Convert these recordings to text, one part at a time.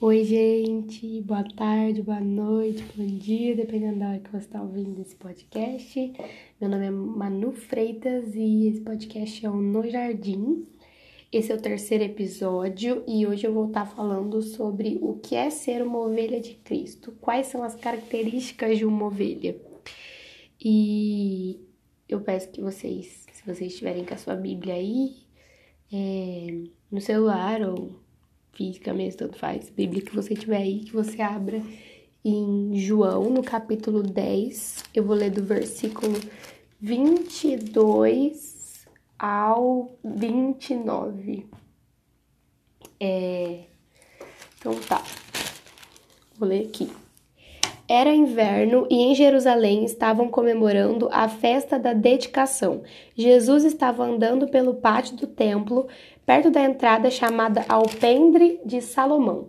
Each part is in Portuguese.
Oi, gente, boa tarde, boa noite, bom dia, dependendo da hora que você está ouvindo esse podcast. Meu nome é Manu Freitas e esse podcast é o No Jardim. Esse é o terceiro episódio e hoje eu vou estar falando sobre o que é ser uma ovelha de Cristo, quais são as características de uma ovelha. E eu peço que vocês, se vocês estiverem com a sua Bíblia aí, é, no celular ou física mesmo, tanto faz, Bíblia que você tiver aí, que você abra em João, no capítulo 10. Eu vou ler do versículo 22 ao 29. É... Então tá. Vou ler aqui. Era inverno e em Jerusalém estavam comemorando a festa da dedicação. Jesus estava andando pelo pátio do templo, perto da entrada chamada Alpendre de Salomão.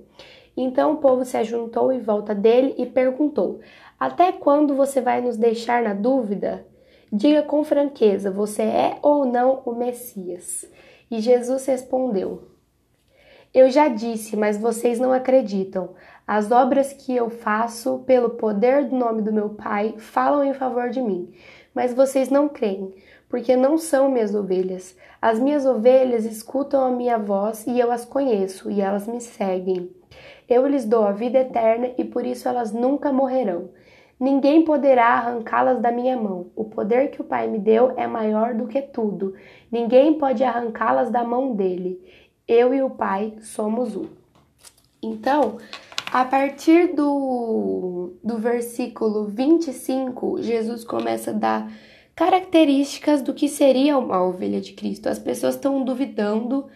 Então o povo se ajuntou em volta dele e perguntou: Até quando você vai nos deixar na dúvida? Diga com franqueza: você é ou não o Messias? E Jesus respondeu: Eu já disse, mas vocês não acreditam. As obras que eu faço pelo poder do nome do meu Pai falam em favor de mim, mas vocês não creem, porque não são minhas ovelhas. As minhas ovelhas escutam a minha voz e eu as conheço, e elas me seguem. Eu lhes dou a vida eterna e por isso elas nunca morrerão. Ninguém poderá arrancá-las da minha mão. O poder que o Pai me deu é maior do que tudo. Ninguém pode arrancá-las da mão dele. Eu e o Pai somos um. Então, a partir do, do versículo 25, Jesus começa a dar características do que seria uma ovelha de Cristo. As pessoas estão duvidando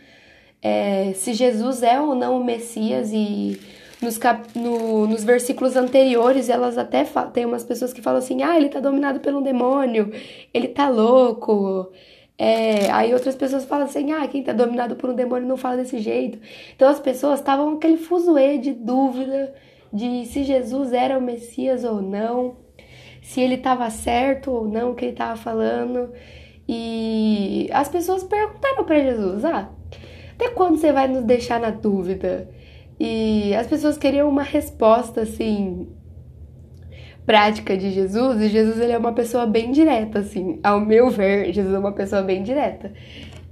é, se Jesus é ou não o Messias e nos, cap, no, nos versículos anteriores elas até tem umas pessoas que falam assim, ah, ele tá dominado pelo demônio, ele tá louco, é, aí outras pessoas falam assim, ah, quem tá dominado por um demônio não fala desse jeito. Então as pessoas estavam aquele fuzuê de dúvida de se Jesus era o Messias ou não, se ele estava certo ou não o que ele estava falando. E as pessoas perguntaram para Jesus, ah, até quando você vai nos deixar na dúvida? E as pessoas queriam uma resposta assim prática de Jesus, e Jesus ele é uma pessoa bem direta, assim, ao meu ver, Jesus é uma pessoa bem direta.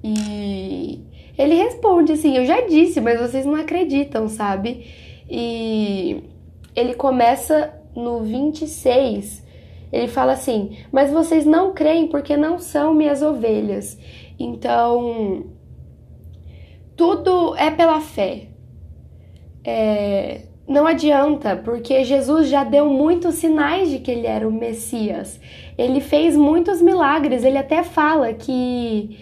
E ele responde assim: Eu já disse, mas vocês não acreditam, sabe? E ele começa no 26, ele fala assim: Mas vocês não creem porque não são minhas ovelhas. Então, tudo é pela fé. É, não adianta, porque Jesus já deu muitos sinais de que ele era o Messias. Ele fez muitos milagres. Ele até fala que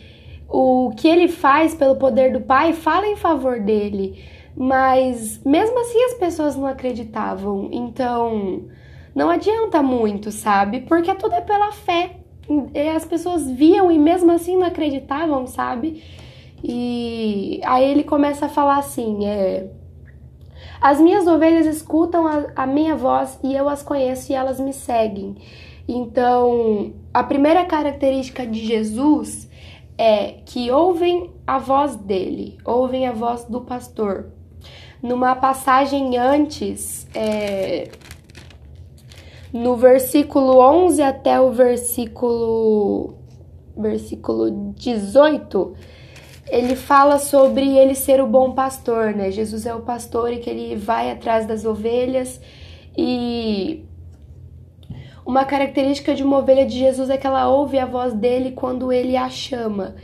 o que ele faz pelo poder do Pai fala em favor dele. Mas mesmo assim as pessoas não acreditavam. Então não adianta muito, sabe? Porque tudo é pela fé. As pessoas viam e mesmo assim não acreditavam, sabe? E aí ele começa a falar assim: é as minhas ovelhas escutam a, a minha voz e eu as conheço e elas me seguem. Então, a primeira característica de Jesus é que ouvem a voz dele, ouvem a voz do pastor. Numa passagem antes, é, no versículo 11 até o versículo, versículo 18, ele fala sobre ele ser o bom pastor, né? Jesus é o pastor e que ele vai atrás das ovelhas e uma característica de uma ovelha de Jesus é que ela ouve a voz dele quando ele a chama.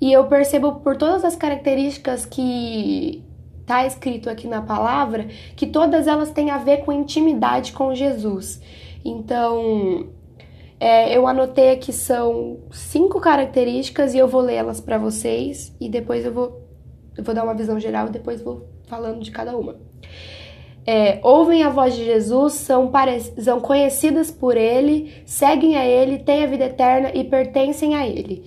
E eu percebo por todas as características que tá escrito aqui na palavra que todas elas têm a ver com intimidade com Jesus. Então, é, eu anotei aqui são cinco características e eu vou lê-las para vocês e depois eu vou, eu vou dar uma visão geral e depois vou falando de cada uma. É, ouvem a voz de Jesus, são, são conhecidas por Ele, seguem a Ele, têm a vida eterna e pertencem a Ele.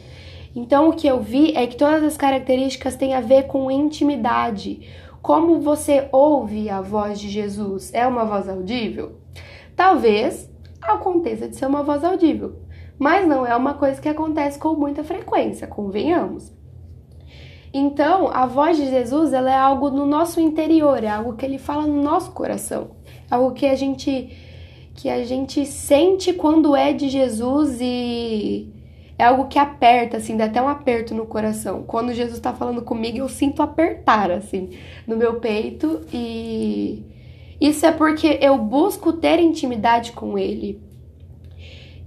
Então, o que eu vi é que todas as características têm a ver com intimidade. Como você ouve a voz de Jesus? É uma voz audível? Talvez aconteça de ser uma voz audível, mas não é uma coisa que acontece com muita frequência, convenhamos. Então, a voz de Jesus, ela é algo no nosso interior, é algo que ele fala no nosso coração, algo que a gente que a gente sente quando é de Jesus e é algo que aperta, assim, dá até um aperto no coração. Quando Jesus tá falando comigo, eu sinto apertar, assim, no meu peito e isso é porque eu busco ter intimidade com ele.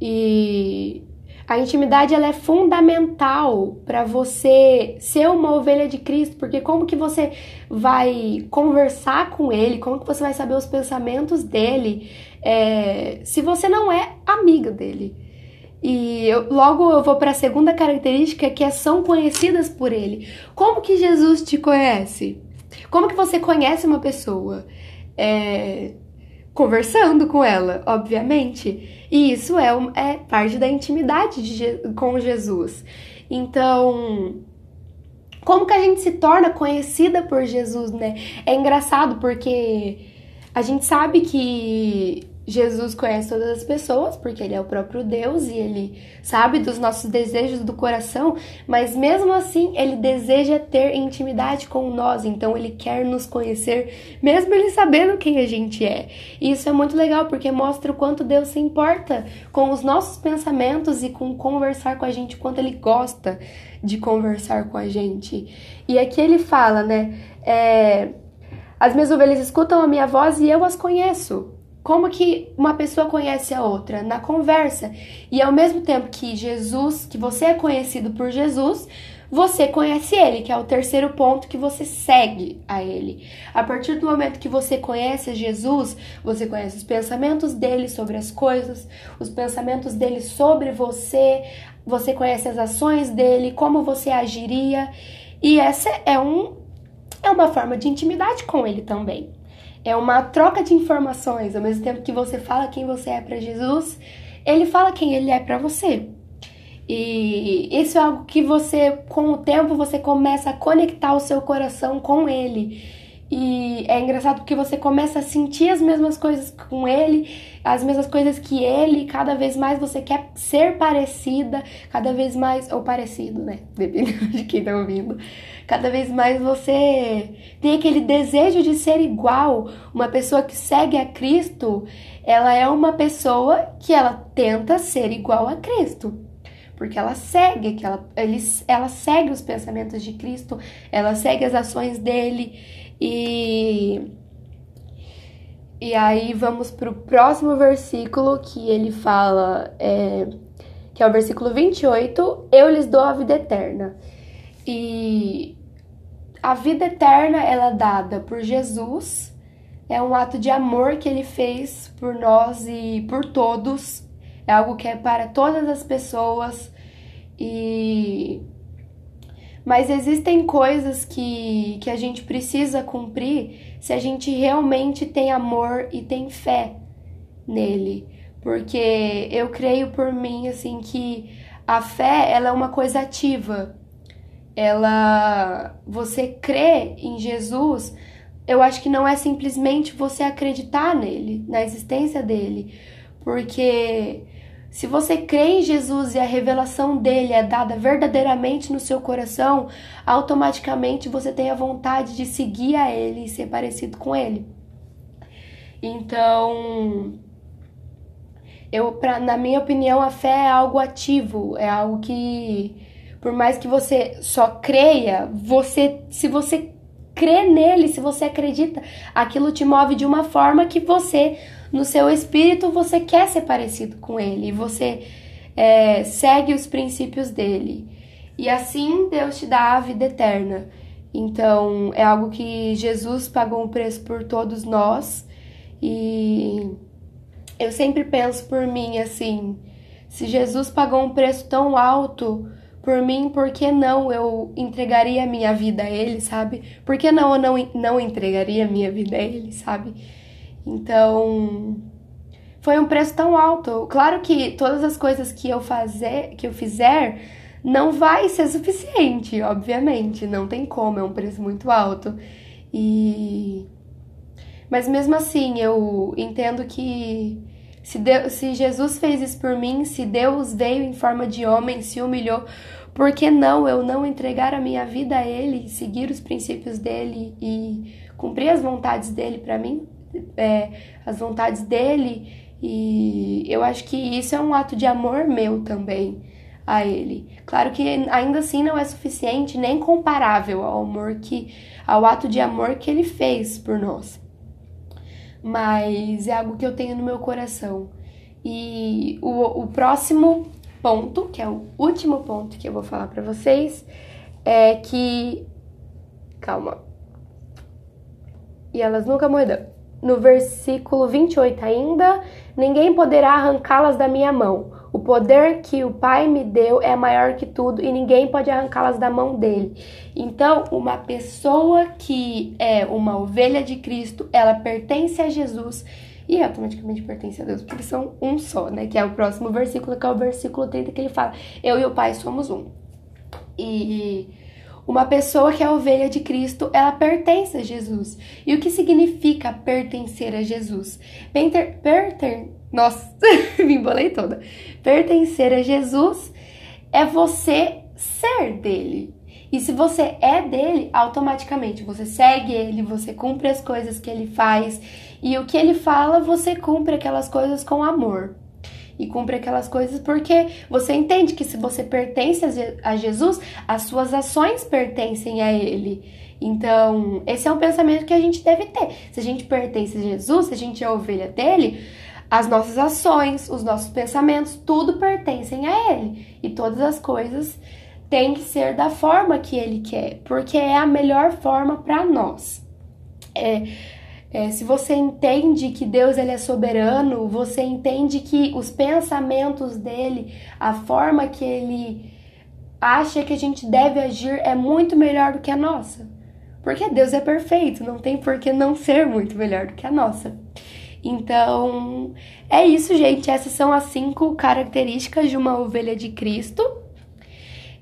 E a intimidade ela é fundamental para você ser uma ovelha de Cristo, porque como que você vai conversar com Ele, como que você vai saber os pensamentos dele, é, se você não é amiga dele? E eu, logo eu vou para a segunda característica que é são conhecidas por Ele. Como que Jesus te conhece? Como que você conhece uma pessoa? É, conversando com ela, obviamente. E isso é, é parte da intimidade de, com Jesus. Então, como que a gente se torna conhecida por Jesus, né? É engraçado porque a gente sabe que Jesus conhece todas as pessoas, porque ele é o próprio Deus e ele sabe dos nossos desejos do coração, mas mesmo assim ele deseja ter intimidade com nós, então ele quer nos conhecer, mesmo ele sabendo quem a gente é. E isso é muito legal porque mostra o quanto Deus se importa com os nossos pensamentos e com conversar com a gente, quanto ele gosta de conversar com a gente. E aqui ele fala, né? É, as minhas ovelhas escutam a minha voz e eu as conheço. Como que uma pessoa conhece a outra? Na conversa. E ao mesmo tempo que Jesus, que você é conhecido por Jesus, você conhece ele, que é o terceiro ponto que você segue a ele. A partir do momento que você conhece Jesus, você conhece os pensamentos dele sobre as coisas, os pensamentos dele sobre você, você conhece as ações dele, como você agiria, e essa é um é uma forma de intimidade com ele também é uma troca de informações. Ao mesmo tempo que você fala quem você é para Jesus, ele fala quem ele é para você. E isso é algo que você, com o tempo, você começa a conectar o seu coração com ele. E é engraçado porque você começa a sentir as mesmas coisas com ele, as mesmas coisas que ele, cada vez mais você quer ser parecida, cada vez mais, ou parecido, né? Dependendo de quem tá ouvindo. Cada vez mais você tem aquele desejo de ser igual. Uma pessoa que segue a Cristo, ela é uma pessoa que ela tenta ser igual a Cristo porque ela segue, que ela, ele, ela segue os pensamentos de Cristo, ela segue as ações dele. E e aí vamos para o próximo versículo que ele fala, é, que é o versículo 28, eu lhes dou a vida eterna. E a vida eterna ela é dada por Jesus, é um ato de amor que ele fez por nós e por todos, é algo que é para todas as pessoas e mas existem coisas que, que a gente precisa cumprir se a gente realmente tem amor e tem fé nele. Porque eu creio por mim, assim, que a fé, ela é uma coisa ativa. Ela... Você crê em Jesus, eu acho que não é simplesmente você acreditar nele, na existência dele. Porque se você crê em Jesus e a revelação dele é dada verdadeiramente no seu coração, automaticamente você tem a vontade de seguir a ele e ser parecido com ele. Então, eu, pra, na minha opinião, a fé é algo ativo, é algo que, por mais que você só creia, você, se você crê nele, se você acredita, aquilo te move de uma forma que você no seu espírito você quer ser parecido com ele, você é, segue os princípios dele. E assim Deus te dá a vida eterna. Então é algo que Jesus pagou um preço por todos nós. E eu sempre penso por mim assim: se Jesus pagou um preço tão alto por mim, por que não eu entregaria minha vida a Ele, sabe? Por que não eu não, não entregaria minha vida a Ele, sabe? Então, foi um preço tão alto. Claro que todas as coisas que eu fazer, que eu fizer, não vai ser suficiente, obviamente, não tem como, é um preço muito alto. E mas mesmo assim, eu entendo que se, Deus, se Jesus fez isso por mim, se Deus veio em forma de homem, se humilhou por que não eu não entregar a minha vida a Ele, seguir os princípios dele e cumprir as vontades dele para mim, é, as vontades dele? E eu acho que isso é um ato de amor meu também a Ele. Claro que ainda assim não é suficiente nem comparável ao amor que ao ato de amor que Ele fez por nós. Mas é algo que eu tenho no meu coração. E o, o próximo ponto, que é o último ponto que eu vou falar para vocês, é que. Calma. E elas nunca mudam. No versículo 28 ainda, ninguém poderá arrancá-las da minha mão. O poder que o Pai me deu é maior que tudo e ninguém pode arrancá-las da mão dele. Então, uma pessoa que é uma ovelha de Cristo, ela pertence a Jesus e automaticamente pertence a Deus, porque são um só, né? Que é o próximo versículo, que é o versículo 30, que ele fala: Eu e o Pai somos um. E uma pessoa que é ovelha de Cristo, ela pertence a Jesus. E o que significa pertencer a Jesus? Perter, perter, nossa, me embolei toda. Pertencer a Jesus é você ser dele. E se você é dele, automaticamente você segue ele, você cumpre as coisas que ele faz e o que ele fala, você cumpre aquelas coisas com amor. E cumpre aquelas coisas porque você entende que se você pertence a Jesus, as suas ações pertencem a ele. Então, esse é um pensamento que a gente deve ter. Se a gente pertence a Jesus, se a gente é ovelha dele, as nossas ações, os nossos pensamentos, tudo pertencem a ele. E todas as coisas tem que ser da forma que ele quer, porque é a melhor forma para nós. É, é, se você entende que Deus ele é soberano, você entende que os pensamentos dele, a forma que ele acha que a gente deve agir é muito melhor do que a nossa. Porque Deus é perfeito, não tem por que não ser muito melhor do que a nossa. Então, é isso, gente. Essas são as cinco características de uma ovelha de Cristo.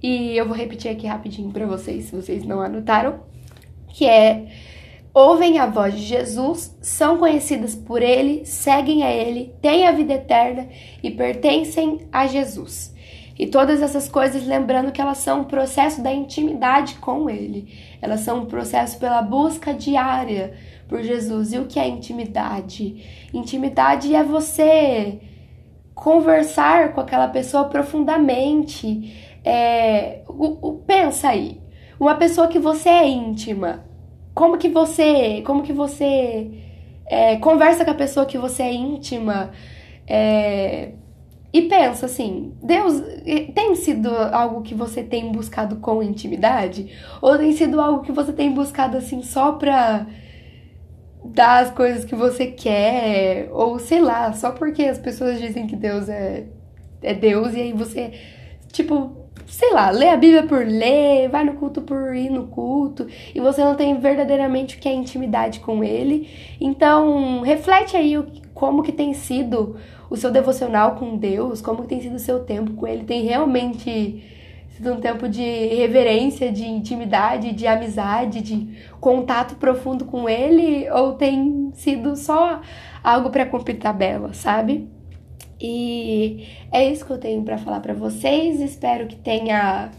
E eu vou repetir aqui rapidinho para vocês, se vocês não anotaram, que é ouvem a voz de Jesus, são conhecidas por ele, seguem a ele, têm a vida eterna e pertencem a Jesus. E todas essas coisas, lembrando que elas são um processo da intimidade com ele. Elas são um processo pela busca diária por Jesus. E o que é intimidade? Intimidade é você conversar com aquela pessoa profundamente, é, o, o, pensa aí, uma pessoa que você é íntima, como que você, como que você é, conversa com a pessoa que você é íntima é, e pensa assim, Deus tem sido algo que você tem buscado com intimidade? Ou tem sido algo que você tem buscado assim só pra dar as coisas que você quer? Ou sei lá, só porque as pessoas dizem que Deus é é Deus e aí você tipo sei lá, lê a Bíblia por ler, vai no culto por ir no culto, e você não tem verdadeiramente o que é intimidade com ele. Então, reflete aí como que tem sido o seu devocional com Deus, como que tem sido o seu tempo com ele. Tem realmente sido um tempo de reverência, de intimidade, de amizade, de contato profundo com ele, ou tem sido só algo para cumprir tabela, sabe? E é isso que eu tenho para falar para vocês. Espero que tenha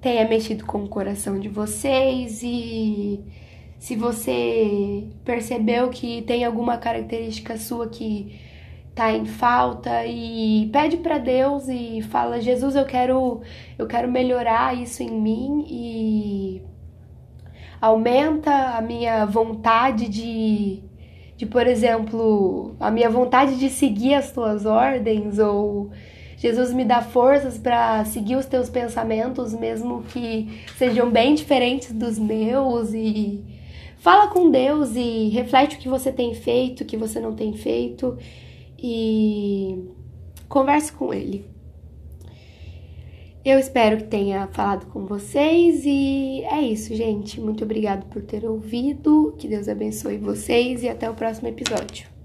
tenha mexido com o coração de vocês e se você percebeu que tem alguma característica sua que tá em falta e pede para Deus e fala: "Jesus, eu quero eu quero melhorar isso em mim e aumenta a minha vontade de de, por exemplo, a minha vontade de seguir as tuas ordens ou Jesus me dá forças para seguir os teus pensamentos, mesmo que sejam bem diferentes dos meus e fala com Deus e reflete o que você tem feito, o que você não tem feito e converse com ele. Eu espero que tenha falado com vocês e é isso, gente. Muito obrigado por ter ouvido. Que Deus abençoe vocês e até o próximo episódio.